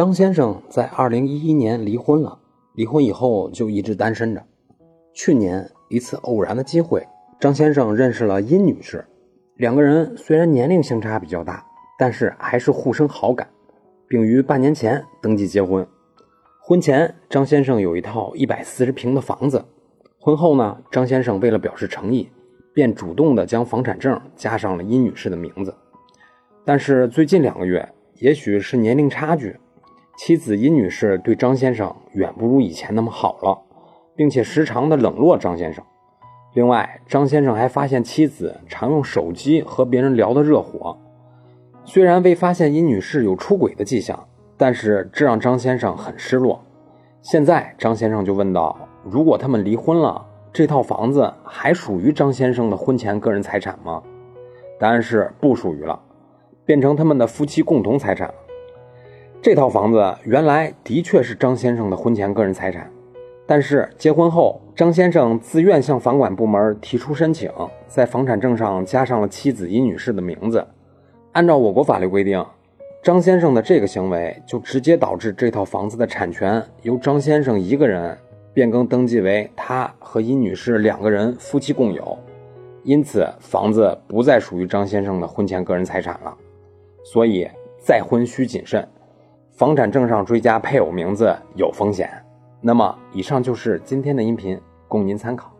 张先生在二零一一年离婚了，离婚以后就一直单身着。去年一次偶然的机会，张先生认识了殷女士，两个人虽然年龄相差比较大，但是还是互生好感，并于半年前登记结婚。婚前，张先生有一套一百四十平的房子。婚后呢，张先生为了表示诚意，便主动的将房产证加上了殷女士的名字。但是最近两个月，也许是年龄差距，妻子殷女士对张先生远不如以前那么好了，并且时常的冷落张先生。另外，张先生还发现妻子常用手机和别人聊得热火。虽然未发现殷女士有出轨的迹象，但是这让张先生很失落。现在，张先生就问道。如果他们离婚了，这套房子还属于张先生的婚前个人财产吗？答案是不属于了，变成他们的夫妻共同财产。这套房子原来的确是张先生的婚前个人财产，但是结婚后，张先生自愿向房管部门提出申请，在房产证上加上了妻子殷女士的名字。按照我国法律规定，张先生的这个行为就直接导致这套房子的产权由张先生一个人。变更登记为他和殷女士两个人夫妻共有，因此房子不再属于张先生的婚前个人财产了。所以再婚需谨慎，房产证上追加配偶名字有风险。那么，以上就是今天的音频，供您参考。